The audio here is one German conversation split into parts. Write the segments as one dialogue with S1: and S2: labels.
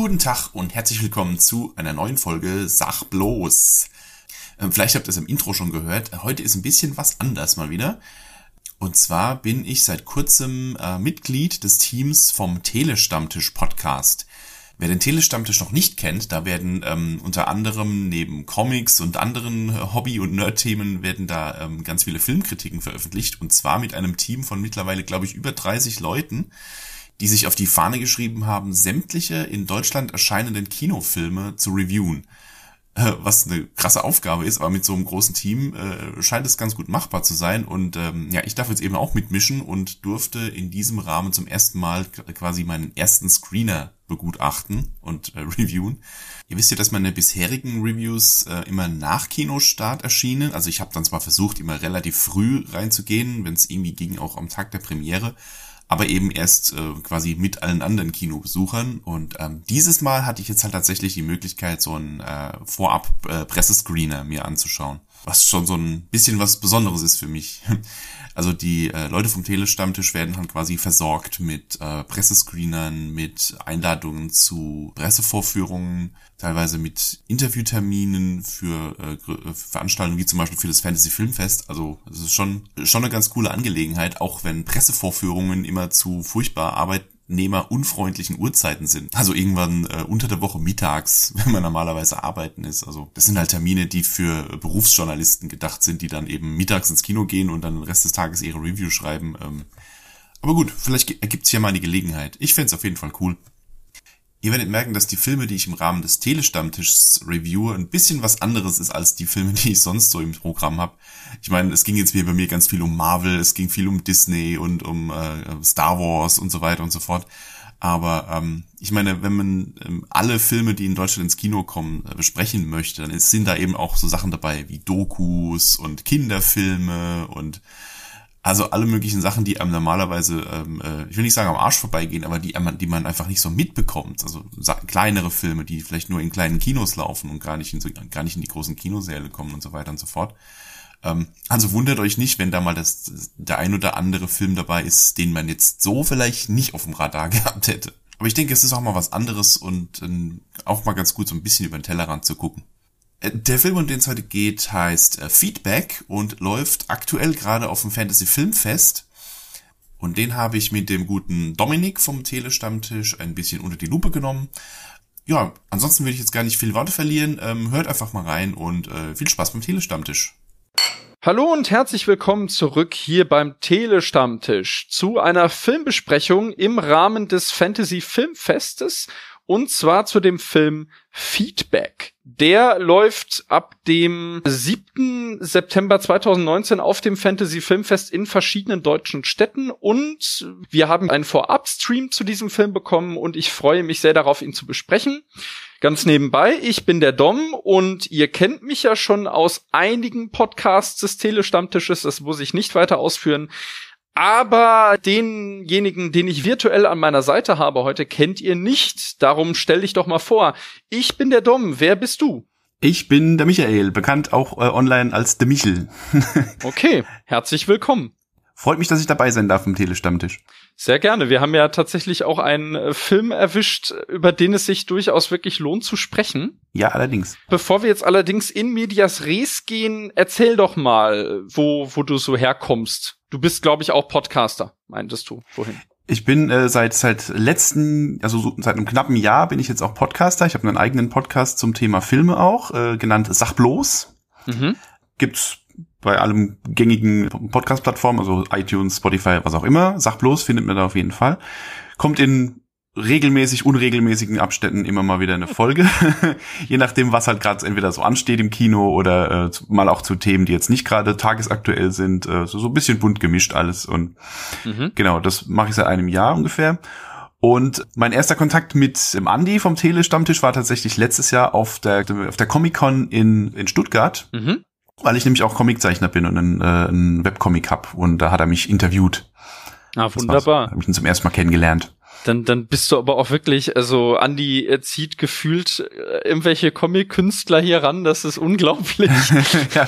S1: Guten Tag und herzlich willkommen zu einer neuen Folge Sach bloß. Ähm, vielleicht habt ihr es im Intro schon gehört. Heute ist ein bisschen was anders mal wieder. Und zwar bin ich seit kurzem äh, Mitglied des Teams vom Telestammtisch Podcast. Wer den Telestammtisch noch nicht kennt, da werden ähm, unter anderem neben Comics und anderen Hobby- und Nerd-Themen werden da ähm, ganz viele Filmkritiken veröffentlicht. Und zwar mit einem Team von mittlerweile, glaube ich, über 30 Leuten die sich auf die Fahne geschrieben haben, sämtliche in Deutschland erscheinenden Kinofilme zu reviewen. Äh, was eine krasse Aufgabe ist, aber mit so einem großen Team äh, scheint es ganz gut machbar zu sein. Und ähm, ja, ich darf jetzt eben auch mitmischen und durfte in diesem Rahmen zum ersten Mal quasi meinen ersten Screener begutachten und äh, reviewen. Ihr wisst ja, dass meine bisherigen Reviews äh, immer nach Kinostart erschienen. Also ich habe dann zwar versucht, immer relativ früh reinzugehen, wenn es irgendwie ging, auch am Tag der Premiere aber eben erst äh, quasi mit allen anderen Kinobesuchern. Und ähm, dieses Mal hatte ich jetzt halt tatsächlich die Möglichkeit, so einen äh, Vorab-Pressescreener äh, mir anzuschauen. Was schon so ein bisschen was Besonderes ist für mich. Also die äh, Leute vom Telestammtisch werden halt quasi versorgt mit äh, Pressescreenern, mit Einladungen zu Pressevorführungen, teilweise mit Interviewterminen für äh, Veranstaltungen wie zum Beispiel für das Fantasy Filmfest. Also es ist schon schon eine ganz coole Angelegenheit, auch wenn Pressevorführungen immer zu furchtbar Arbeit arbeitnehmerunfreundlichen Uhrzeiten sind. Also irgendwann äh, unter der Woche mittags, wenn man normalerweise arbeiten ist. Also das sind halt Termine, die für Berufsjournalisten gedacht sind, die dann eben mittags ins Kino gehen und dann den Rest des Tages ihre Review schreiben. Ähm, aber gut, vielleicht ergibt sich ja mal die Gelegenheit. Ich fände auf jeden Fall cool. Ihr werdet merken, dass die Filme, die ich im Rahmen des Telestammtischs reviewe, ein bisschen was anderes ist als die Filme, die ich sonst so im Programm habe. Ich meine, es ging jetzt hier bei mir ganz viel um Marvel, es ging viel um Disney und um äh, Star Wars und so weiter und so fort. Aber ähm, ich meine, wenn man ähm, alle Filme, die in Deutschland ins Kino kommen, äh, besprechen möchte, dann sind da eben auch so Sachen dabei wie Dokus und Kinderfilme und also alle möglichen Sachen, die einem normalerweise, ähm, äh, ich will nicht sagen am Arsch vorbeigehen, aber die, die man einfach nicht so mitbekommt. Also kleinere Filme, die vielleicht nur in kleinen Kinos laufen und gar nicht in so, gar nicht in die großen Kinosäle kommen und so weiter und so fort. Ähm, also wundert euch nicht, wenn da mal das, der ein oder andere Film dabei ist, den man jetzt so vielleicht nicht auf dem Radar gehabt hätte. Aber ich denke, es ist auch mal was anderes und äh, auch mal ganz gut, so ein bisschen über den Tellerrand zu gucken. Äh, der Film, um den es heute geht, heißt äh, Feedback und läuft aktuell gerade auf dem Fantasy Filmfest. Und den habe ich mit dem guten Dominik vom Telestammtisch ein bisschen unter die Lupe genommen. Ja, ansonsten will ich jetzt gar nicht viel Worte verlieren. Ähm, hört einfach mal rein und äh, viel Spaß beim Telestammtisch.
S2: Hallo und herzlich willkommen zurück hier beim Telestammtisch zu einer Filmbesprechung im Rahmen des Fantasy Filmfestes und zwar zu dem Film Feedback. Der läuft ab dem 7. September 2019 auf dem Fantasy Filmfest in verschiedenen deutschen Städten und wir haben einen Vorab-Stream zu diesem Film bekommen und ich freue mich sehr darauf, ihn zu besprechen. Ganz nebenbei, ich bin der Dom und ihr kennt mich ja schon aus einigen Podcasts des Telestammtisches, das muss ich nicht weiter ausführen. Aber denjenigen, den ich virtuell an meiner Seite habe heute, kennt ihr nicht. Darum stell dich doch mal vor. Ich bin der Dom. Wer bist du?
S1: Ich bin der Michael, bekannt auch äh, online als der Michel.
S2: okay, herzlich willkommen.
S1: Freut mich, dass ich dabei sein darf im Telestammtisch.
S2: Sehr gerne. Wir haben ja tatsächlich auch einen äh, Film erwischt, über den es sich durchaus wirklich lohnt zu sprechen.
S1: Ja, allerdings.
S2: Bevor wir jetzt allerdings in Medias Res gehen, erzähl doch mal, wo, wo du so herkommst. Du bist, glaube ich, auch Podcaster, meintest du. Wohin?
S1: Ich bin äh, seit seit letzten, also so, seit einem knappen Jahr bin ich jetzt auch Podcaster. Ich habe einen eigenen Podcast zum Thema Filme auch, äh, genannt Sach bloß. Mhm. Gibt's bei allem gängigen Podcast-Plattformen, also iTunes, Spotify, was auch immer. Sach bloß findet man da auf jeden Fall. Kommt in regelmäßig, unregelmäßigen Abständen immer mal wieder eine Folge. Je nachdem, was halt gerade entweder so ansteht im Kino oder äh, mal auch zu Themen, die jetzt nicht gerade tagesaktuell sind. Äh, so, so ein bisschen bunt gemischt alles. Und mhm. genau, das mache ich seit einem Jahr ungefähr. Und mein erster Kontakt mit dem Andi vom Tele-Stammtisch war tatsächlich letztes Jahr auf der, auf der Comic-Con in, in Stuttgart. Mhm. Weil ich nämlich auch Comiczeichner bin und einen, äh, einen Webcomic hab und da hat er mich interviewt.
S2: Ah, wunderbar.
S1: Habe ich ihn zum ersten Mal kennengelernt.
S2: Dann, dann bist du aber auch wirklich, also Andy zieht gefühlt äh, irgendwelche Comic-Künstler hier ran, das ist unglaublich.
S1: ja,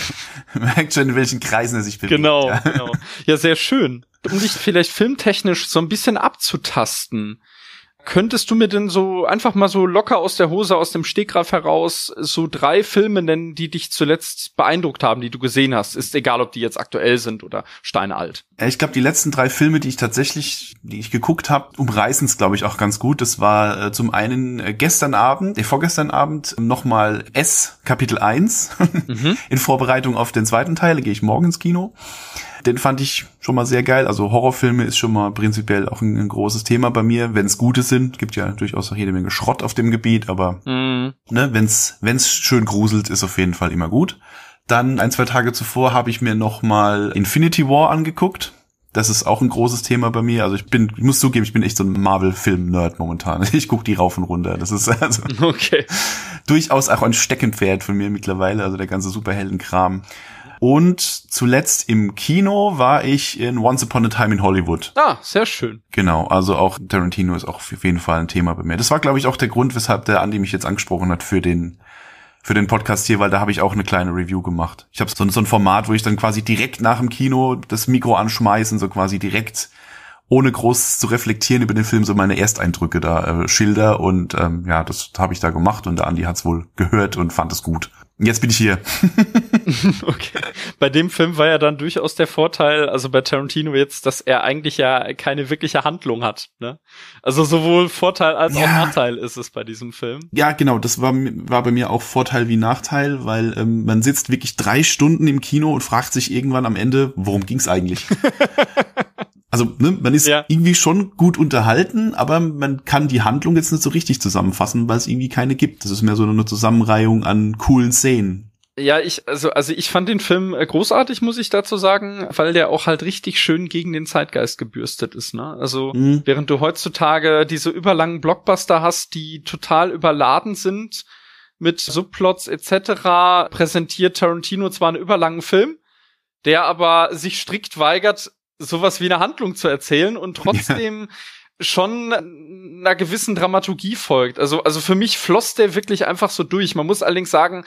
S1: merkt schon, in welchen Kreisen er sich
S2: bewegt. Genau, ja. genau. Ja, sehr schön. Um dich vielleicht filmtechnisch so ein bisschen abzutasten. Könntest du mir denn so einfach mal so locker aus der Hose, aus dem Stegreif heraus, so drei Filme nennen, die dich zuletzt beeindruckt haben, die du gesehen hast? Ist egal, ob die jetzt aktuell sind oder steinalt.
S1: Ich glaube, die letzten drei Filme, die ich tatsächlich, die ich geguckt habe, umreißen es, glaube ich, auch ganz gut. Das war äh, zum einen äh, gestern Abend, äh, vorgestern Abend nochmal S, Kapitel 1, mhm. in Vorbereitung auf den zweiten Teil, da gehe ich morgen ins Kino. Den fand ich schon mal sehr geil. Also Horrorfilme ist schon mal prinzipiell auch ein, ein großes Thema bei mir, wenn es gute sind. Gibt ja durchaus auch jede Menge Schrott auf dem Gebiet, aber mhm. ne, wenn es wenn's schön gruselt, ist auf jeden Fall immer gut. Dann ein, zwei Tage zuvor habe ich mir noch mal Infinity War angeguckt. Das ist auch ein großes Thema bei mir. Also ich bin, ich muss zugeben, ich bin echt so ein Marvel-Film-Nerd momentan. Ich gucke die rauf und runter. Das ist also okay. durchaus auch ein Steckenpferd von mir mittlerweile. Also der ganze Superheldenkram. Und zuletzt im Kino war ich in Once Upon a Time in Hollywood.
S2: Ah, sehr schön.
S1: Genau, also auch Tarantino ist auch auf jeden Fall ein Thema bei mir. Das war, glaube ich, auch der Grund, weshalb der Andi mich jetzt angesprochen hat für den für den Podcast hier, weil da habe ich auch eine kleine Review gemacht. Ich habe so, so ein Format, wo ich dann quasi direkt nach dem Kino das Mikro anschmeißen, so quasi direkt ohne groß zu reflektieren über den Film so meine Ersteindrücke da äh, schilder und ähm, ja, das habe ich da gemacht und der Andi hat's wohl gehört und fand es gut. Jetzt bin ich hier.
S2: okay. Bei dem Film war ja dann durchaus der Vorteil, also bei Tarantino jetzt, dass er eigentlich ja keine wirkliche Handlung hat. Ne? Also sowohl Vorteil als ja. auch Nachteil ist es bei diesem Film.
S1: Ja, genau. Das war, war bei mir auch Vorteil wie Nachteil, weil ähm, man sitzt wirklich drei Stunden im Kino und fragt sich irgendwann am Ende, worum ging's eigentlich? Also ne, man ist ja. irgendwie schon gut unterhalten, aber man kann die Handlung jetzt nicht so richtig zusammenfassen, weil es irgendwie keine gibt. Das ist mehr so eine Zusammenreihung an coolen Szenen.
S2: Ja, ich also also ich fand den Film äh, großartig, muss ich dazu sagen, weil der auch halt richtig schön gegen den Zeitgeist gebürstet ist, ne? Also mhm. während du heutzutage diese überlangen Blockbuster hast, die total überladen sind mit Subplots etc., präsentiert Tarantino zwar einen überlangen Film, der aber sich strikt weigert, sowas wie eine Handlung zu erzählen und trotzdem ja. schon einer gewissen Dramaturgie folgt. Also, also für mich floss der wirklich einfach so durch. Man muss allerdings sagen,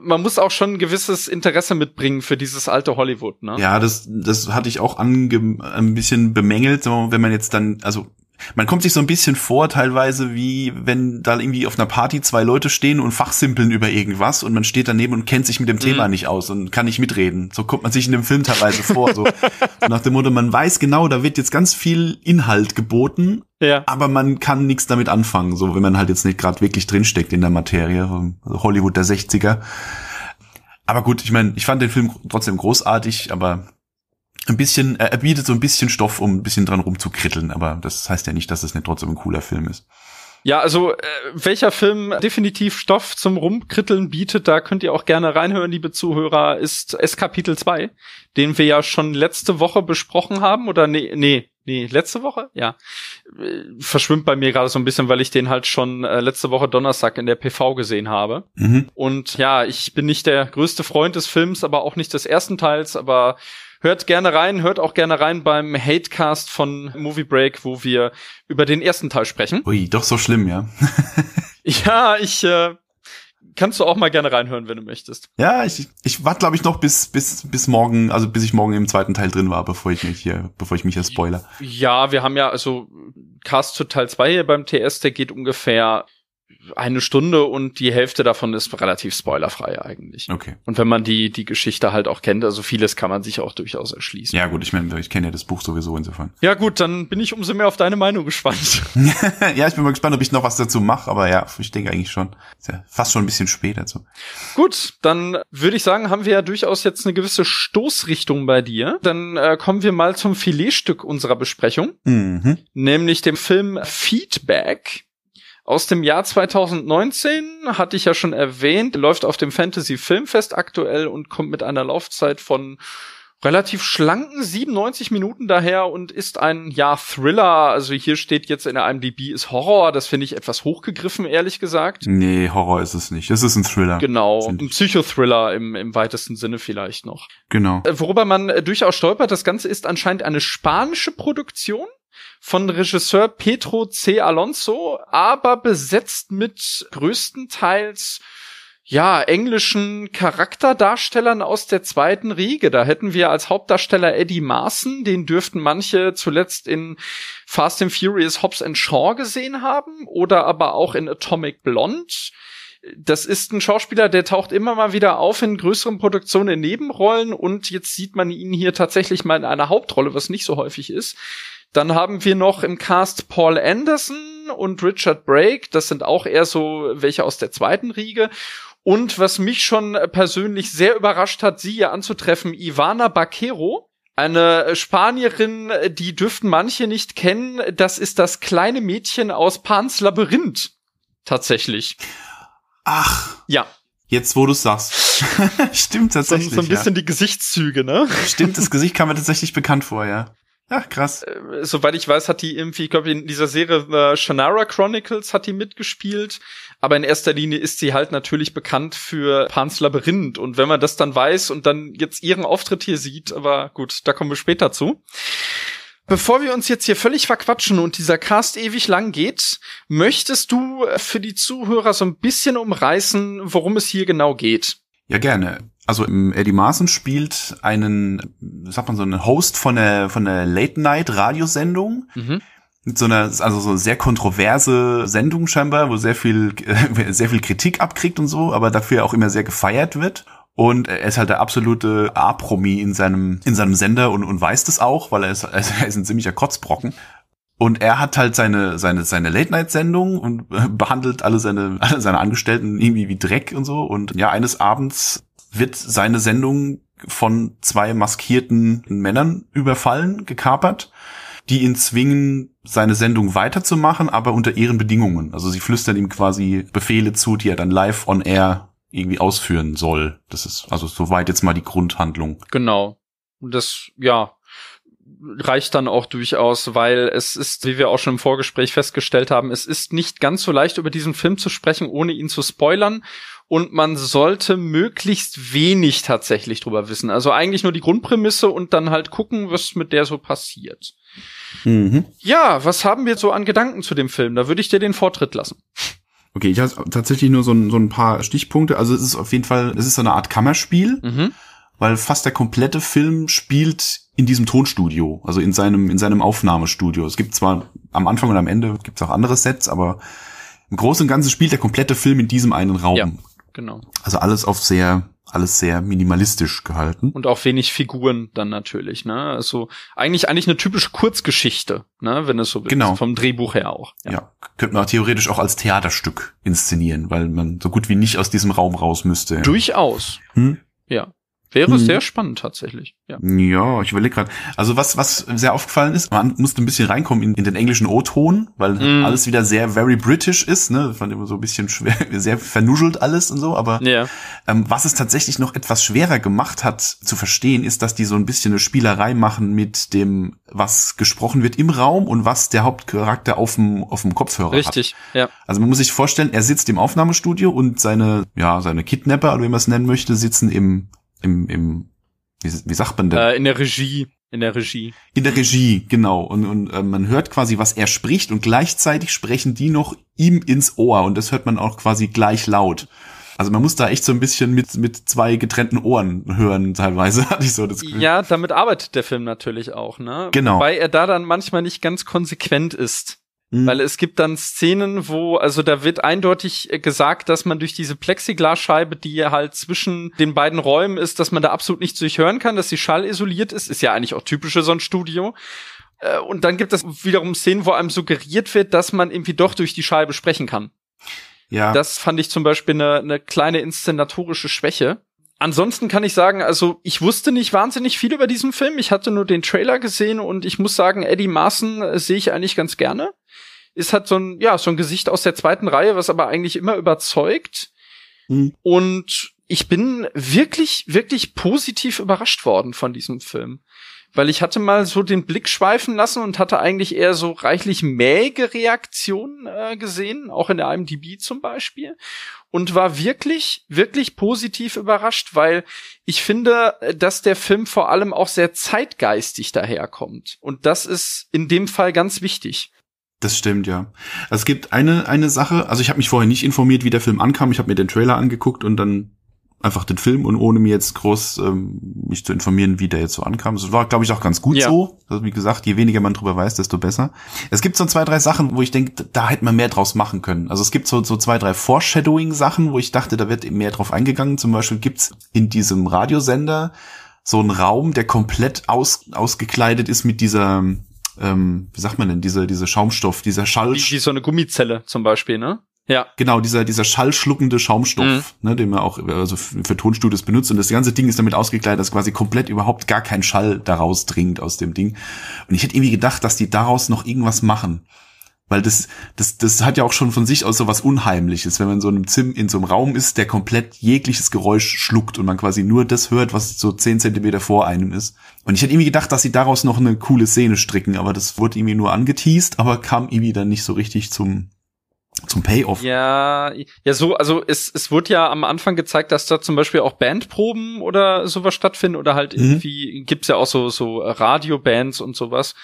S2: man muss auch schon ein gewisses Interesse mitbringen für dieses alte Hollywood, ne?
S1: Ja, das, das hatte ich auch ange ein bisschen bemängelt, wenn man jetzt dann, also man kommt sich so ein bisschen vor, teilweise, wie wenn da irgendwie auf einer Party zwei Leute stehen und fachsimpeln über irgendwas und man steht daneben und kennt sich mit dem mhm. Thema nicht aus und kann nicht mitreden. So kommt man sich in dem Film teilweise vor. So. so nach dem Motto, man weiß genau, da wird jetzt ganz viel Inhalt geboten, ja. aber man kann nichts damit anfangen, so wenn man halt jetzt nicht gerade wirklich drinsteckt in der Materie. Hollywood der 60er. Aber gut, ich meine, ich fand den Film trotzdem großartig, aber ein bisschen, er bietet so ein bisschen Stoff, um ein bisschen dran rumzukritteln, aber das heißt ja nicht, dass es nicht trotzdem ein cooler Film ist.
S2: Ja, also äh, welcher Film definitiv Stoff zum Rumkritteln bietet, da könnt ihr auch gerne reinhören, liebe Zuhörer, ist S Kapitel 2, den wir ja schon letzte Woche besprochen haben oder nee, nee, nee, letzte Woche? Ja. Äh, verschwimmt bei mir gerade so ein bisschen, weil ich den halt schon äh, letzte Woche Donnerstag in der PV gesehen habe. Mhm. Und ja, ich bin nicht der größte Freund des Films, aber auch nicht des ersten Teils, aber Hört gerne rein, hört auch gerne rein beim Hatecast von Movie Break, wo wir über den ersten Teil sprechen.
S1: Ui, doch so schlimm, ja.
S2: ja, ich äh, kannst du auch mal gerne reinhören, wenn du möchtest.
S1: Ja, ich, ich warte, glaube ich, noch bis, bis, bis morgen, also bis ich morgen im zweiten Teil drin war, bevor ich mich hier, bevor ich mich hier spoiler.
S2: Ja, wir haben ja, also Cast zu Teil 2 hier beim TS, der geht ungefähr eine Stunde und die Hälfte davon ist relativ spoilerfrei eigentlich.
S1: Okay.
S2: Und wenn man die, die Geschichte halt auch kennt, also vieles kann man sich auch durchaus erschließen.
S1: Ja gut, ich meine, ich kenne ja das Buch sowieso insofern.
S2: Ja gut, dann bin ich umso mehr auf deine Meinung gespannt.
S1: ja, ich bin mal gespannt, ob ich noch was dazu mache, aber ja, ich denke eigentlich schon. Ist ja fast schon ein bisschen spät dazu.
S2: Gut, dann würde ich sagen, haben wir ja durchaus jetzt eine gewisse Stoßrichtung bei dir. Dann äh, kommen wir mal zum Filetstück unserer Besprechung, mhm. nämlich dem Film Feedback aus dem Jahr 2019 hatte ich ja schon erwähnt, läuft auf dem Fantasy Filmfest aktuell und kommt mit einer Laufzeit von relativ schlanken 97 Minuten daher und ist ein ja Thriller. Also hier steht jetzt in der IMDb ist Horror. Das finde ich etwas hochgegriffen, ehrlich gesagt.
S1: Nee, Horror ist es nicht. Es ist ein Thriller.
S2: Genau, ein Psychothriller im, im weitesten Sinne vielleicht noch.
S1: Genau.
S2: Äh, worüber man äh, durchaus stolpert, das Ganze ist anscheinend eine spanische Produktion von Regisseur Pedro C. Alonso, aber besetzt mit größtenteils ja, englischen Charakterdarstellern aus der zweiten Riege. Da hätten wir als Hauptdarsteller Eddie Marson, den dürften manche zuletzt in Fast and Furious Hobbs and Shaw gesehen haben oder aber auch in Atomic Blonde. Das ist ein Schauspieler, der taucht immer mal wieder auf in größeren Produktionen in Nebenrollen und jetzt sieht man ihn hier tatsächlich mal in einer Hauptrolle, was nicht so häufig ist. Dann haben wir noch im Cast Paul Anderson und Richard Brake. Das sind auch eher so welche aus der zweiten Riege. Und was mich schon persönlich sehr überrascht hat, sie hier anzutreffen, Ivana Baquero. Eine Spanierin, die dürften manche nicht kennen. Das ist das kleine Mädchen aus Pans Labyrinth. Tatsächlich.
S1: Ach.
S2: Ja.
S1: Jetzt, wo du sagst. Stimmt tatsächlich.
S2: So, so ein bisschen ja. die Gesichtszüge, ne?
S1: Stimmt, das Gesicht kam mir tatsächlich bekannt vor, ja. Ach, krass.
S2: Äh, soweit ich weiß, hat die irgendwie, ich glaube, in dieser Serie The Shannara Chronicles hat die mitgespielt. Aber in erster Linie ist sie halt natürlich bekannt für Pans Labyrinth. Und wenn man das dann weiß und dann jetzt ihren Auftritt hier sieht, aber gut, da kommen wir später zu. Bevor wir uns jetzt hier völlig verquatschen und dieser Cast ewig lang geht, möchtest du für die Zuhörer so ein bisschen umreißen, worum es hier genau geht?
S1: Ja, gerne. Also Eddie Marson spielt einen, sagt man so, einen Host von der von der Late Night Radiosendung. Mhm. Mit so einer, also so sehr kontroverse Sendung scheinbar, wo sehr viel, äh, sehr viel Kritik abkriegt und so, aber dafür auch immer sehr gefeiert wird. Und er ist halt der absolute A-Promi in seinem, in seinem Sender und, und weiß das auch, weil er ist, also er ist ein ziemlicher Kotzbrocken. Und er hat halt seine, seine, seine Late-Night-Sendung und behandelt alle seine, alle seine Angestellten irgendwie wie Dreck und so. Und ja, eines Abends wird seine Sendung von zwei maskierten Männern überfallen, gekapert, die ihn zwingen, seine Sendung weiterzumachen, aber unter ihren Bedingungen. Also sie flüstern ihm quasi Befehle zu, die er dann live on air irgendwie ausführen soll. Das ist also soweit jetzt mal die Grundhandlung.
S2: Genau. Das, ja, reicht dann auch durchaus, weil es ist, wie wir auch schon im Vorgespräch festgestellt haben, es ist nicht ganz so leicht über diesen Film zu sprechen, ohne ihn zu spoilern und man sollte möglichst wenig tatsächlich drüber wissen. Also eigentlich nur die Grundprämisse und dann halt gucken, was mit der so passiert. Mhm. Ja, was haben wir so an Gedanken zu dem Film? Da würde ich dir den Vortritt lassen.
S1: Okay, ich habe tatsächlich nur so ein, so ein paar Stichpunkte. Also es ist auf jeden Fall, es ist so eine Art Kammerspiel, mhm. weil fast der komplette Film spielt in diesem Tonstudio, also in seinem in seinem Aufnahmestudio. Es gibt zwar am Anfang und am Ende gibt's auch andere Sets, aber im Großen und Ganzen spielt der komplette Film in diesem einen Raum. Ja.
S2: Genau.
S1: Also alles auf sehr, alles sehr minimalistisch gehalten.
S2: Und auch wenig Figuren dann natürlich, ne? Also eigentlich, eigentlich eine typische Kurzgeschichte, ne? Wenn es so
S1: genau.
S2: Vom Drehbuch her auch.
S1: Ja. ja. Könnte man theoretisch auch als Theaterstück inszenieren, weil man so gut wie nicht aus diesem Raum raus müsste.
S2: Durchaus. Hm? Ja. Wäre hm. sehr spannend tatsächlich. Ja,
S1: ja ich überlege gerade. Also was was sehr aufgefallen ist, man musste ein bisschen reinkommen in, in den englischen O-Ton, weil hm. alles wieder sehr very British ist. Ne, fand immer so ein bisschen schwer, sehr vernuschelt alles und so. Aber ja. ähm, was es tatsächlich noch etwas schwerer gemacht hat zu verstehen, ist, dass die so ein bisschen eine Spielerei machen mit dem, was gesprochen wird im Raum und was der Hauptcharakter auf dem auf dem Kopfhörer
S2: Richtig, hat. Richtig. Ja.
S1: Also man muss sich vorstellen, er sitzt im Aufnahmestudio und seine ja seine Kidnapper oder wie man es nennen möchte, sitzen im im, im wie, wie sagt man denn?
S2: Äh, in der Regie. In der Regie.
S1: In der Regie, genau. Und, und äh, man hört quasi, was er spricht und gleichzeitig sprechen die noch ihm ins Ohr und das hört man auch quasi gleich laut. Also man muss da echt so ein bisschen mit, mit zwei getrennten Ohren hören, teilweise, hatte ich so das
S2: Gefühl. Ja, damit arbeitet der Film natürlich auch, ne?
S1: Genau.
S2: Wobei er da dann manchmal nicht ganz konsequent ist. Mhm. Weil es gibt dann Szenen, wo, also da wird eindeutig äh, gesagt, dass man durch diese Plexiglasscheibe, die halt zwischen den beiden Räumen ist, dass man da absolut nichts durchhören kann, dass sie schallisoliert ist. Ist ja eigentlich auch typisch für so ein Studio. Äh, und dann gibt es wiederum Szenen, wo einem suggeriert wird, dass man irgendwie doch durch die Scheibe sprechen kann. Ja. Das fand ich zum Beispiel eine, eine kleine inszenatorische Schwäche. Ansonsten kann ich sagen, also ich wusste nicht wahnsinnig viel über diesen Film. Ich hatte nur den Trailer gesehen und ich muss sagen, Eddie Marson äh, sehe ich eigentlich ganz gerne. Ist halt so ein, ja, so ein Gesicht aus der zweiten Reihe, was aber eigentlich immer überzeugt. Mhm. Und ich bin wirklich, wirklich positiv überrascht worden von diesem Film. Weil ich hatte mal so den Blick schweifen lassen und hatte eigentlich eher so reichlich mäge Reaktionen äh, gesehen, auch in der IMDb zum Beispiel und war wirklich, wirklich positiv überrascht, weil ich finde, dass der Film vor allem auch sehr zeitgeistig daherkommt. Und das ist in dem Fall ganz wichtig.
S1: Das stimmt, ja. Also es gibt eine, eine Sache, also ich habe mich vorher nicht informiert, wie der Film ankam. Ich habe mir den Trailer angeguckt und dann einfach den Film und ohne mir jetzt groß ähm, mich zu informieren, wie der jetzt so ankam. Das war, glaube ich, auch ganz gut ja. so. Also wie gesagt, je weniger man drüber weiß, desto besser. Es gibt so zwei, drei Sachen, wo ich denke, da hätte man mehr draus machen können. Also es gibt so, so zwei, drei Foreshadowing-Sachen, wo ich dachte, da wird mehr drauf eingegangen. Zum Beispiel gibt's in diesem Radiosender so einen Raum, der komplett aus, ausgekleidet ist mit dieser ähm, wie sagt man denn, diese, diese Schaumstoff, dieser Schall.
S2: Wie, wie so eine Gummizelle zum Beispiel, ne?
S1: Ja. Genau, dieser, dieser schallschluckende Schaumstoff, mhm. ne, den man auch also für Tonstudios benutzt. Und das ganze Ding ist damit ausgekleidet, dass quasi komplett überhaupt gar kein Schall daraus dringt aus dem Ding. Und ich hätte irgendwie gedacht, dass die daraus noch irgendwas machen. Weil das, das, das hat ja auch schon von sich aus so was Unheimliches, wenn man in so einem Zim, in so einem Raum ist, der komplett jegliches Geräusch schluckt und man quasi nur das hört, was so zehn Zentimeter vor einem ist. Und ich hätte irgendwie gedacht, dass sie daraus noch eine coole Szene stricken, aber das wurde irgendwie nur angeteased, aber kam irgendwie dann nicht so richtig zum, zum Payoff.
S2: Ja, ja, so, also es, es wurde ja am Anfang gezeigt, dass da zum Beispiel auch Bandproben oder sowas stattfinden oder halt mhm. irgendwie gibt's ja auch so, so Radiobands und sowas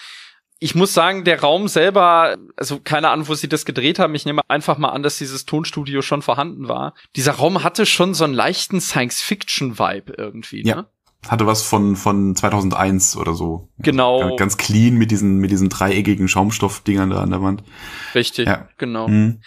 S2: ich muss sagen, der Raum selber, also keine Ahnung, wo sie das gedreht haben. Ich nehme einfach mal an, dass dieses Tonstudio schon vorhanden war. Dieser Raum hatte schon so einen leichten Science-Fiction-Vibe irgendwie. Ne?
S1: Ja. Hatte was von, von 2001 oder so.
S2: Genau.
S1: Ganz, clean mit diesen, mit diesen dreieckigen Schaumstoffdingern da an der Wand.
S2: Richtig, ja. genau. Mhm.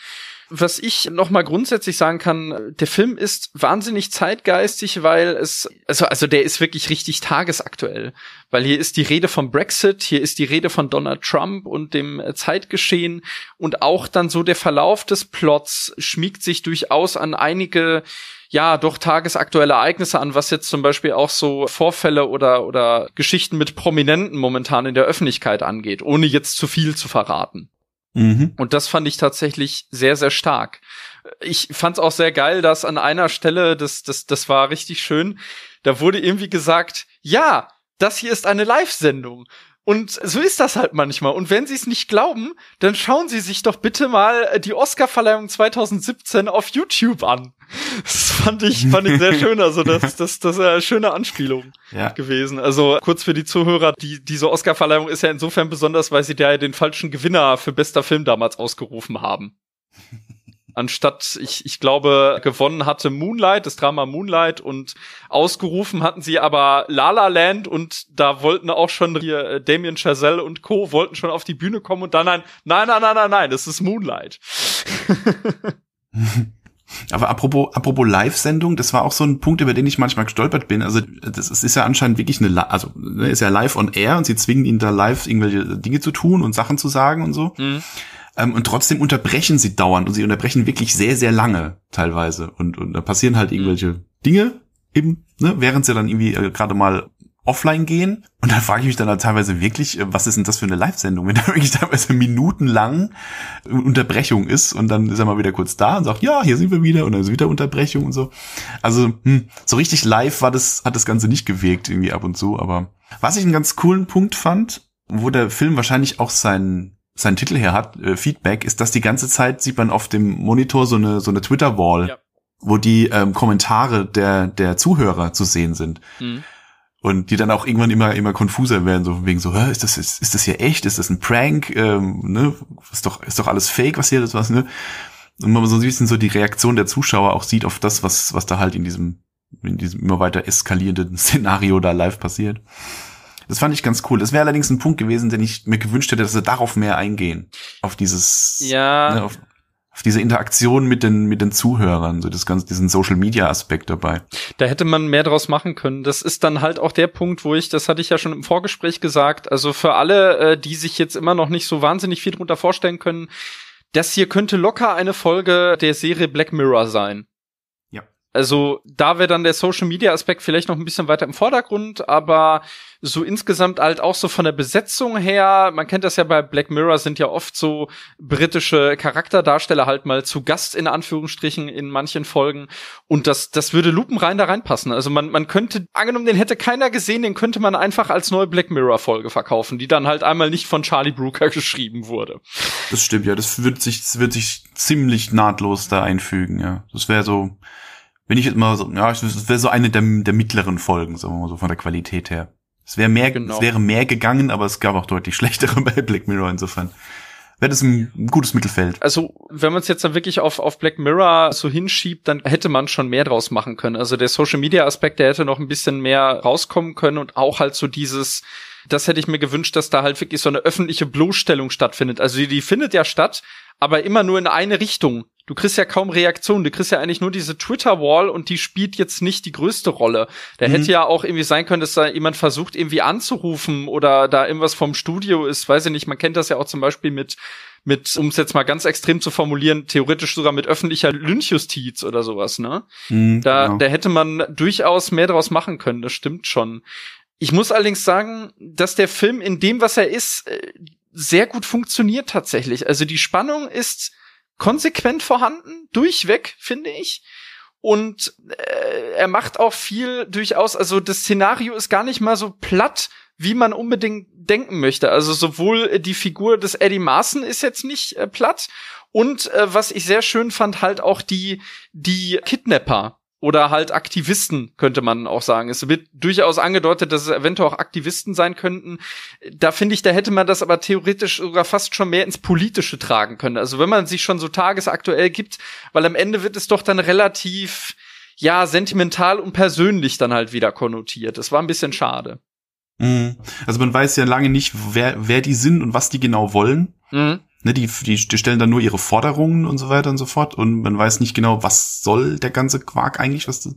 S2: Was ich noch mal grundsätzlich sagen kann, der Film ist wahnsinnig zeitgeistig, weil es also also der ist wirklich richtig tagesaktuell, weil hier ist die Rede vom Brexit, hier ist die Rede von Donald Trump und dem Zeitgeschehen und auch dann so der Verlauf des Plots schmiegt sich durchaus an einige ja, doch tagesaktuelle Ereignisse an, was jetzt zum Beispiel auch so Vorfälle oder, oder Geschichten mit Prominenten momentan in der Öffentlichkeit angeht, ohne jetzt zu viel zu verraten. Mhm. Und das fand ich tatsächlich sehr, sehr stark. Ich fand es auch sehr geil, dass an einer Stelle, das, das, das war richtig schön, da wurde irgendwie gesagt, ja, das hier ist eine Live-Sendung. Und so ist das halt manchmal. Und wenn Sie es nicht glauben, dann schauen Sie sich doch bitte mal die Oscar-Verleihung 2017 auf YouTube an. Das fand ich, fand ich sehr schön. Also das, das, das ist eine schöne Anspielung ja. gewesen. Also kurz für die Zuhörer, die, diese Oscar-Verleihung ist ja insofern besonders, weil sie da ja den falschen Gewinner für bester Film damals ausgerufen haben anstatt, ich, ich glaube, gewonnen hatte Moonlight, das Drama Moonlight und ausgerufen hatten sie aber La La Land und da wollten auch schon hier äh, Damien Chazelle und Co. wollten schon auf die Bühne kommen und dann nein, nein, nein, nein, nein, nein, das ist Moonlight.
S1: Aber apropos, apropos Live-Sendung, das war auch so ein Punkt, über den ich manchmal gestolpert bin. Also das ist ja anscheinend wirklich eine, also ne, ist ja live on air und sie zwingen ihn da live irgendwelche Dinge zu tun und Sachen zu sagen und so. Mhm. Ähm, und trotzdem unterbrechen sie dauernd und sie unterbrechen wirklich sehr, sehr lange teilweise. Und, und da passieren halt mhm. irgendwelche. Dinge eben, ne, während sie dann irgendwie äh, gerade mal offline gehen. Und da frage ich mich dann halt teilweise wirklich, äh, was ist denn das für eine Live-Sendung, wenn da wirklich teilweise minutenlang Unterbrechung ist und dann ist er mal wieder kurz da und sagt, ja, hier sind wir wieder und dann ist wieder Unterbrechung und so. Also hm, so richtig live war das, hat das Ganze nicht gewirkt irgendwie ab und zu. Aber was ich einen ganz coolen Punkt fand, wo der Film wahrscheinlich auch seinen seinen Titel her hat, äh, Feedback, ist, dass die ganze Zeit sieht man auf dem Monitor so eine so eine Twitter-Wall, ja. wo die ähm, Kommentare der der Zuhörer zu sehen sind. Mhm. Und die dann auch irgendwann immer immer konfuser werden, so wegen so, ist das ist, ist das hier echt? Ist das ein Prank? Ähm, ne? Ist doch ist doch alles Fake, was hier das was ne? Und man so ein bisschen so die Reaktion der Zuschauer auch sieht auf das, was was da halt in diesem in diesem immer weiter eskalierenden Szenario da live passiert. Das fand ich ganz cool. Das wäre allerdings ein Punkt gewesen, den ich mir gewünscht hätte, dass sie darauf mehr eingehen. Auf dieses,
S2: ja.
S1: Ne, auf, auf diese Interaktion mit den, mit den Zuhörern, so das ganze, diesen Social Media Aspekt dabei.
S2: Da hätte man mehr draus machen können. Das ist dann halt auch der Punkt, wo ich, das hatte ich ja schon im Vorgespräch gesagt, also für alle, äh, die sich jetzt immer noch nicht so wahnsinnig viel drunter vorstellen können, das hier könnte locker eine Folge der Serie Black Mirror sein. Also da wäre dann der Social Media Aspekt vielleicht noch ein bisschen weiter im Vordergrund, aber so insgesamt halt auch so von der Besetzung her, man kennt das ja bei Black Mirror, sind ja oft so britische Charakterdarsteller halt mal zu Gast in Anführungsstrichen in manchen Folgen und das, das würde lupenrein da reinpassen. Also man, man könnte, angenommen, den hätte keiner gesehen, den könnte man einfach als neue Black Mirror Folge verkaufen, die dann halt einmal nicht von Charlie Brooker geschrieben wurde.
S1: Das stimmt, ja, das wird sich, das wird sich ziemlich nahtlos da einfügen, ja. Das wäre so, wenn ich jetzt mal so, ja, das wäre so eine der, der mittleren Folgen, sagen wir mal so von der Qualität her. Es wäre mehr, genau. es wäre mehr gegangen, aber es gab auch deutlich schlechtere bei Black Mirror insofern. wäre das ein gutes Mittelfeld.
S2: Also, wenn man es jetzt dann wirklich auf, auf Black Mirror so hinschiebt, dann hätte man schon mehr draus machen können. Also der Social Media Aspekt, der hätte noch ein bisschen mehr rauskommen können und auch halt so dieses, das hätte ich mir gewünscht, dass da halt wirklich so eine öffentliche Bloßstellung stattfindet. Also die, die findet ja statt, aber immer nur in eine Richtung. Du kriegst ja kaum Reaktionen. Du kriegst ja eigentlich nur diese Twitter-Wall und die spielt jetzt nicht die größte Rolle. Da mhm. hätte ja auch irgendwie sein können, dass da jemand versucht, irgendwie anzurufen oder da irgendwas vom Studio ist. Weiß ich nicht. Man kennt das ja auch zum Beispiel mit, mit, um es jetzt mal ganz extrem zu formulieren, theoretisch sogar mit öffentlicher Lynchjustiz oder sowas, ne? Mhm, da, genau. da hätte man durchaus mehr draus machen können. Das stimmt schon. Ich muss allerdings sagen, dass der Film in dem, was er ist, äh, sehr gut funktioniert tatsächlich. Also die Spannung ist konsequent vorhanden, durchweg, finde ich. Und äh, er macht auch viel durchaus, also das Szenario ist gar nicht mal so platt, wie man unbedingt denken möchte. Also sowohl die Figur des Eddie Marson ist jetzt nicht äh, platt und äh, was ich sehr schön fand, halt auch die die Kidnapper oder halt Aktivisten, könnte man auch sagen. Es wird durchaus angedeutet, dass es eventuell auch Aktivisten sein könnten. Da finde ich, da hätte man das aber theoretisch sogar fast schon mehr ins Politische tragen können. Also wenn man sich schon so tagesaktuell gibt, weil am Ende wird es doch dann relativ, ja, sentimental und persönlich dann halt wieder konnotiert. Das war ein bisschen schade.
S1: Mhm. Also man weiß ja lange nicht, wer, wer die sind und was die genau wollen. Mhm. Ne, die, die, die stellen dann nur ihre Forderungen und so weiter und so fort und man weiß nicht genau, was soll der ganze Quark eigentlich, was das,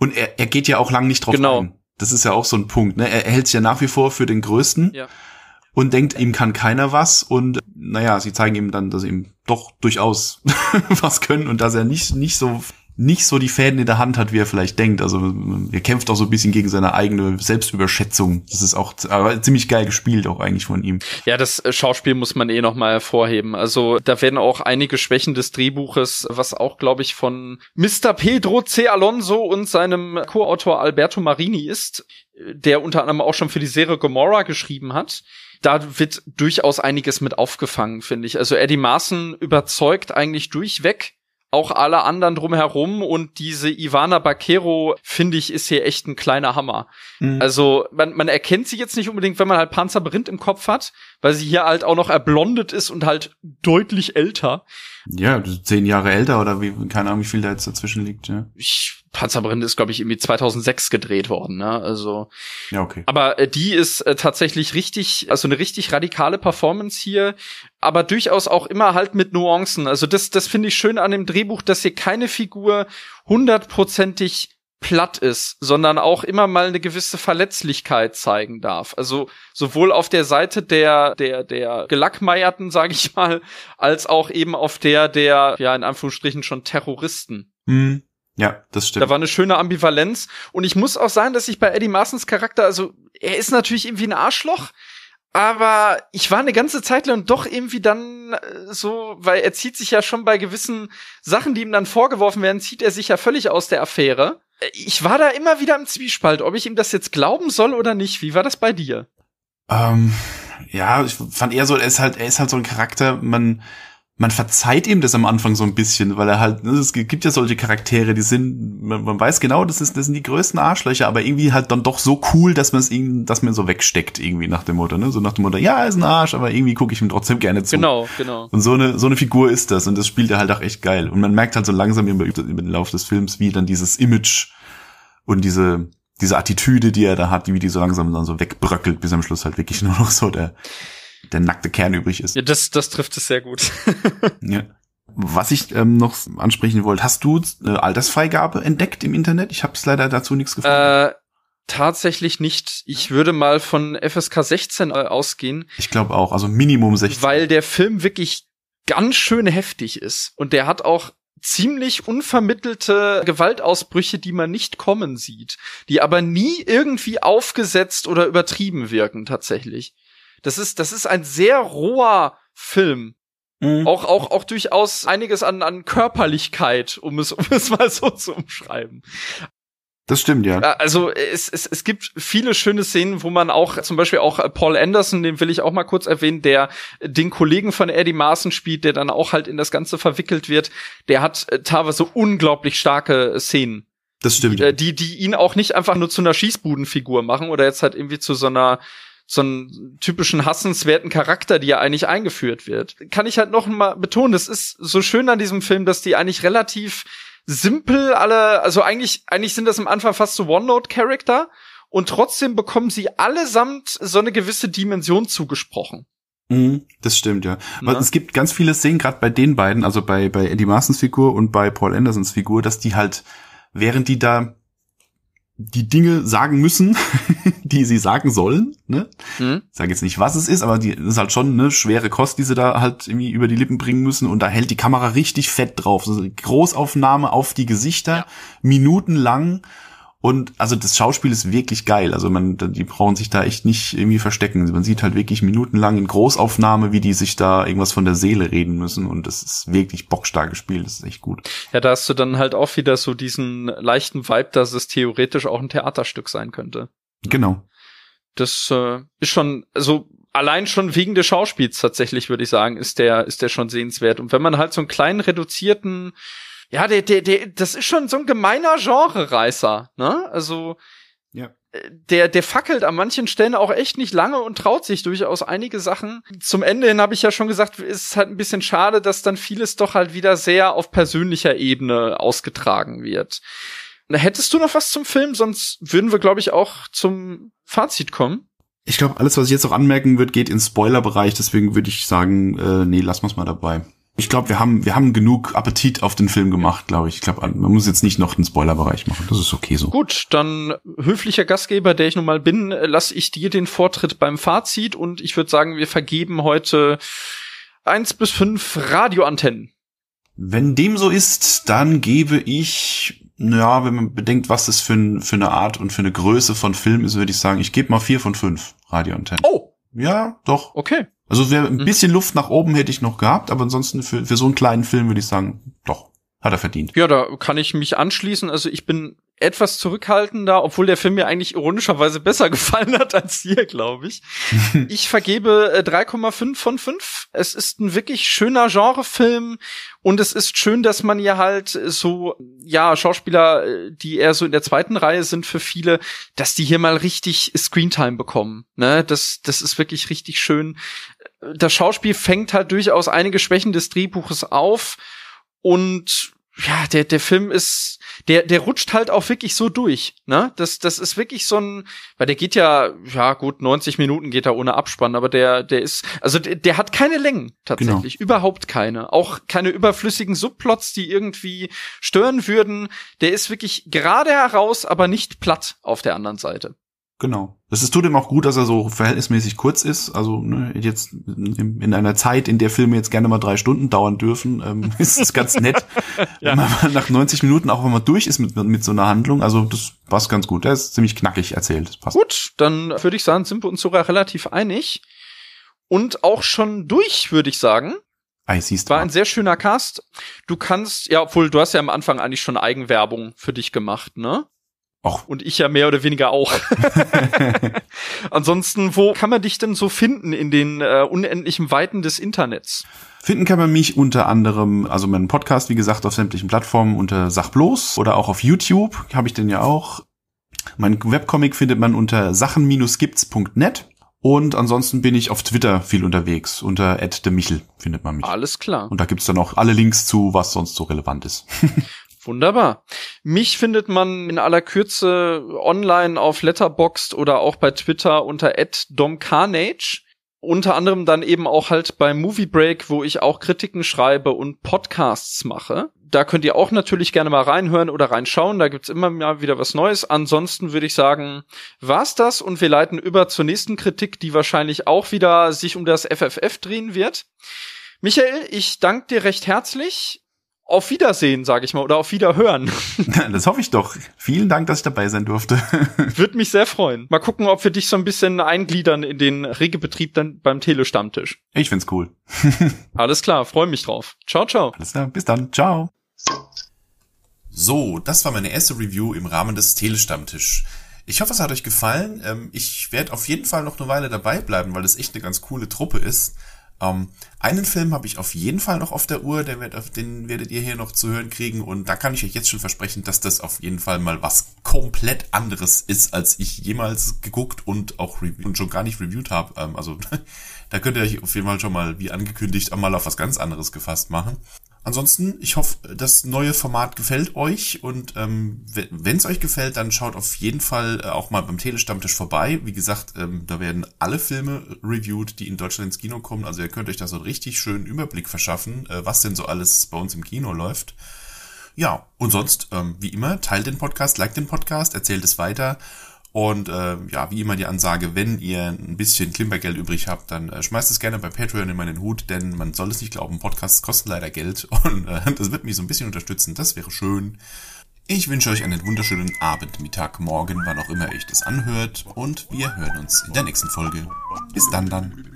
S1: und er, er geht ja auch lang nicht drauf genau. ein. Das ist ja auch so ein Punkt, ne? Er, er hält sich ja nach wie vor für den Größten. Ja. Und denkt, ihm kann keiner was und naja, sie zeigen ihm dann, dass sie ihm doch durchaus was können und dass er nicht, nicht so nicht so die Fäden in der Hand hat, wie er vielleicht denkt. Also er kämpft auch so ein bisschen gegen seine eigene Selbstüberschätzung. Das ist auch aber ziemlich geil gespielt auch eigentlich von ihm.
S2: Ja, das äh, Schauspiel muss man eh noch mal hervorheben. Also da werden auch einige Schwächen des Drehbuches, was auch glaube ich von Mr. Pedro C. Alonso und seinem Co-Autor Alberto Marini ist, der unter anderem auch schon für die Serie Gomorra geschrieben hat da wird durchaus einiges mit aufgefangen, finde ich. Also Eddie Marson überzeugt eigentlich durchweg auch alle anderen drumherum und diese Ivana Baquero, finde ich, ist hier echt ein kleiner Hammer. Mhm. Also man, man erkennt sie jetzt nicht unbedingt, wenn man halt Panzerberind im Kopf hat, weil sie hier halt auch noch erblondet ist und halt deutlich älter.
S1: Ja, zehn Jahre älter oder wie, keine Ahnung, wie viel da jetzt dazwischen liegt, ja.
S2: Ich Panzerbrände ist, glaube ich, irgendwie 2006 gedreht worden, ne? Also.
S1: Ja, okay.
S2: Aber äh, die ist äh, tatsächlich richtig, also eine richtig radikale Performance hier, aber durchaus auch immer halt mit Nuancen. Also das, das finde ich schön an dem Drehbuch, dass hier keine Figur hundertprozentig platt ist, sondern auch immer mal eine gewisse Verletzlichkeit zeigen darf. Also sowohl auf der Seite der der der gelackmeierten, sage ich mal, als auch eben auf der der ja in Anführungsstrichen schon Terroristen.
S1: Mhm. Ja, das stimmt.
S2: Da war eine schöne Ambivalenz. Und ich muss auch sagen, dass ich bei Eddie Marsons Charakter, also er ist natürlich irgendwie ein Arschloch, aber ich war eine ganze Zeit lang doch irgendwie dann äh, so, weil er zieht sich ja schon bei gewissen Sachen, die ihm dann vorgeworfen werden, zieht er sich ja völlig aus der Affäre. Äh, ich war da immer wieder im Zwiespalt, ob ich ihm das jetzt glauben soll oder nicht. Wie war das bei dir?
S1: Ähm, ja, ich fand eher so, er ist halt, er ist halt so ein Charakter, man, man verzeiht ihm das am Anfang so ein bisschen, weil er halt, ne, es gibt ja solche Charaktere, die sind, man, man weiß genau, das, ist, das sind die größten Arschlöcher, aber irgendwie halt dann doch so cool, dass man es ihm, dass man so wegsteckt, irgendwie nach dem Motto, ne? So nach dem Motto, ja, er ist ein Arsch, aber irgendwie gucke ich ihm trotzdem gerne zu.
S2: Genau, genau.
S1: Und so eine, so eine Figur ist das und das spielt er halt auch echt geil. Und man merkt halt so langsam über, über den Lauf des Films, wie dann dieses Image und diese, diese Attitüde, die er da hat, wie die so langsam dann so wegbröckelt, bis am Schluss halt wirklich nur noch so der, der nackte Kern übrig ist.
S2: Ja, das, das trifft es sehr gut.
S1: ja. Was ich ähm, noch ansprechen wollte, hast du äh, Altersfreigabe entdeckt im Internet? Ich habe es leider dazu nichts gefunden.
S2: Äh, tatsächlich nicht. Ich würde mal von FSK 16 äh, ausgehen.
S1: Ich glaube auch, also Minimum 16.
S2: Weil der Film wirklich ganz schön heftig ist und der hat auch ziemlich unvermittelte Gewaltausbrüche, die man nicht kommen sieht, die aber nie irgendwie aufgesetzt oder übertrieben wirken tatsächlich. Das ist, das ist ein sehr roher Film. Mhm. Auch, auch, auch durchaus einiges an, an Körperlichkeit, um es, um es mal so zu umschreiben.
S1: Das stimmt, ja.
S2: Also es, es, es gibt viele schöne Szenen, wo man auch, zum Beispiel auch Paul Anderson, den will ich auch mal kurz erwähnen, der den Kollegen von Eddie Marson spielt, der dann auch halt in das Ganze verwickelt wird, der hat äh, teilweise unglaublich starke Szenen.
S1: Das stimmt.
S2: Die, die, die ihn auch nicht einfach nur zu einer Schießbudenfigur machen oder jetzt halt irgendwie zu so einer so einen typischen hassenswerten Charakter, die ja eigentlich eingeführt wird. Kann ich halt noch mal betonen, das ist so schön an diesem Film, dass die eigentlich relativ simpel alle, also eigentlich, eigentlich sind das am Anfang fast so One-Note-Charakter und trotzdem bekommen sie allesamt so eine gewisse Dimension zugesprochen.
S1: Mhm, das stimmt, ja. Aber es gibt ganz viele Szenen, gerade bei den beiden, also bei, bei Eddie Marsons Figur und bei Paul Andersons Figur, dass die halt, während die da die Dinge sagen müssen, die sie sagen sollen. Ne? Mhm. Ich sage jetzt nicht, was es ist, aber die das ist halt schon eine schwere Kost, die sie da halt irgendwie über die Lippen bringen müssen. Und da hält die Kamera richtig fett drauf. Also Großaufnahme auf die Gesichter, ja. minutenlang. Und also das Schauspiel ist wirklich geil. Also man, die brauchen sich da echt nicht irgendwie verstecken. Man sieht halt wirklich minutenlang in Großaufnahme, wie die sich da irgendwas von der Seele reden müssen. Und das ist wirklich bockstark gespielt. Das ist echt gut.
S2: Ja, da hast du dann halt auch wieder so diesen leichten Vibe, dass es theoretisch auch ein Theaterstück sein könnte.
S1: Genau.
S2: Das äh, ist schon, also allein schon wegen des Schauspiels tatsächlich, würde ich sagen, ist der, ist der schon sehenswert. Und wenn man halt so einen kleinen reduzierten ja, der, der, der, das ist schon so ein gemeiner Genre-Reißer, ne? Also, ja. Äh, der, der fackelt an manchen Stellen auch echt nicht lange und traut sich durchaus einige Sachen. Zum Ende hin habe ich ja schon gesagt, ist halt ein bisschen schade, dass dann vieles doch halt wieder sehr auf persönlicher Ebene ausgetragen wird. Hättest du noch was zum Film? Sonst würden wir, glaube ich, auch zum Fazit kommen.
S1: Ich glaube, alles, was ich jetzt noch anmerken würde, geht ins Spoiler-Bereich. Deswegen würde ich sagen, äh, nee, lass mal's mal dabei. Ich glaube, wir haben, wir haben genug Appetit auf den Film gemacht, glaube ich. Ich glaube, man muss jetzt nicht noch den Spoilerbereich machen. Das ist okay so.
S2: Gut, dann höflicher Gastgeber, der ich nun mal bin, lasse ich dir den Vortritt beim Fazit und ich würde sagen, wir vergeben heute eins bis fünf Radioantennen.
S1: Wenn dem so ist, dann gebe ich, naja, wenn man bedenkt, was das für, für eine Art und für eine Größe von Film ist, würde ich sagen, ich gebe mal vier von fünf Radioantennen.
S2: Oh!
S1: Ja, doch.
S2: Okay.
S1: Also wäre ein mhm. bisschen Luft nach oben hätte ich noch gehabt, aber ansonsten für, für so einen kleinen Film würde ich sagen, doch, hat er verdient.
S2: Ja, da kann ich mich anschließen. Also ich bin etwas zurückhaltender, obwohl der Film mir eigentlich ironischerweise besser gefallen hat als dir, glaube ich. ich vergebe äh, 3,5 von 5. Es ist ein wirklich schöner Genrefilm und es ist schön, dass man ja halt so, ja, Schauspieler, äh, die eher so in der zweiten Reihe sind für viele, dass die hier mal richtig Screentime bekommen. Ne? Das, das ist wirklich richtig schön. Das Schauspiel fängt halt durchaus einige Schwächen des Drehbuches auf und ja, der, der Film ist, der, der rutscht halt auch wirklich so durch, ne? Das, das ist wirklich so ein, weil der geht ja, ja gut, 90 Minuten geht er ohne Abspann, aber der, der ist, also der, der hat keine Längen tatsächlich, genau. überhaupt keine. Auch keine überflüssigen Subplots, die irgendwie stören würden. Der ist wirklich gerade heraus, aber nicht platt auf der anderen Seite.
S1: Genau. Das ist tut ihm auch gut, dass er so verhältnismäßig kurz ist. Also ne, jetzt in, in, einer Zeit, in der Filme jetzt gerne mal drei Stunden dauern dürfen, ähm, ist es ganz nett, ja. wenn man nach 90 Minuten auch wenn man durch ist mit, mit so einer Handlung. Also das passt ganz gut. Der ist ziemlich knackig erzählt.
S2: Passt. Gut, dann würde ich sagen, sind wir uns sogar relativ einig. Und auch schon durch, würde ich sagen.
S1: Ah, siehst
S2: War ein sehr schöner Cast. Du kannst, ja, obwohl du hast ja am Anfang eigentlich schon Eigenwerbung für dich gemacht, ne?
S1: Och.
S2: Und ich ja mehr oder weniger auch. Ansonsten, wo kann man dich denn so finden in den äh, unendlichen Weiten des Internets?
S1: Finden kann man mich unter anderem, also meinen Podcast, wie gesagt, auf sämtlichen Plattformen unter Sachbloß oder auch auf YouTube habe ich den ja auch. Mein Webcomic findet man unter sachen-gibts.net. Und ansonsten bin ich auf Twitter viel unterwegs. Unter Michel findet man mich.
S2: Alles klar.
S1: Und da gibt's dann auch alle Links zu, was sonst so relevant ist.
S2: Wunderbar. Mich findet man in aller Kürze online auf Letterboxd oder auch bei Twitter unter @domcarnage. Unter anderem dann eben auch halt bei Movie Break, wo ich auch Kritiken schreibe und Podcasts mache. Da könnt ihr auch natürlich gerne mal reinhören oder reinschauen. Da gibt's immer mal wieder was Neues. Ansonsten würde ich sagen, war's das und wir leiten über zur nächsten Kritik, die wahrscheinlich auch wieder sich um das FFF drehen wird. Michael, ich danke dir recht herzlich auf Wiedersehen, sage ich mal, oder auf Wiederhören.
S1: Das hoffe ich doch. Vielen Dank, dass ich dabei sein durfte.
S2: Würde mich sehr freuen. Mal gucken, ob wir dich so ein bisschen eingliedern in den Regelbetrieb dann beim Telestammtisch.
S1: Ich find's cool.
S2: Alles klar, freue mich drauf. Ciao, ciao.
S1: Alles klar, bis dann. Ciao.
S3: So, das war meine erste Review im Rahmen des Telestammtisch. Ich hoffe, es hat euch gefallen. Ähm, ich werde auf jeden Fall noch eine Weile dabei bleiben, weil das echt eine ganz coole Truppe ist.
S1: Ähm, einen Film habe ich auf jeden Fall noch auf der Uhr, der wird, den werdet ihr hier noch zu hören kriegen und da kann ich euch jetzt schon versprechen, dass das auf jeden Fall mal was komplett anderes ist, als ich jemals geguckt und auch und schon gar nicht reviewed habe. Ähm, also da könnt ihr euch auf jeden Fall schon mal, wie angekündigt, einmal auf was ganz anderes gefasst machen. Ansonsten, ich hoffe, das neue Format gefällt euch und ähm, wenn es euch gefällt, dann schaut auf jeden Fall äh, auch mal beim Telestammtisch vorbei. Wie gesagt, ähm, da werden alle Filme reviewed, die in Deutschland ins Kino kommen. Also ihr könnt euch da so einen richtig schönen Überblick verschaffen, äh, was denn so alles bei uns im Kino läuft. Ja, und sonst, ähm, wie immer, teilt den Podcast, liked den Podcast, erzählt es weiter und äh, ja, wie immer die Ansage, wenn ihr ein bisschen Klimpergeld übrig habt, dann äh, schmeißt es gerne bei Patreon in meinen Hut, denn man soll es nicht glauben, Podcasts kosten leider Geld und äh, das wird mich so ein bisschen unterstützen, das wäre schön. Ich wünsche euch einen wunderschönen Abend, Mittag, Morgen, wann auch immer ihr das anhört und wir hören uns in der nächsten Folge. Bis dann dann.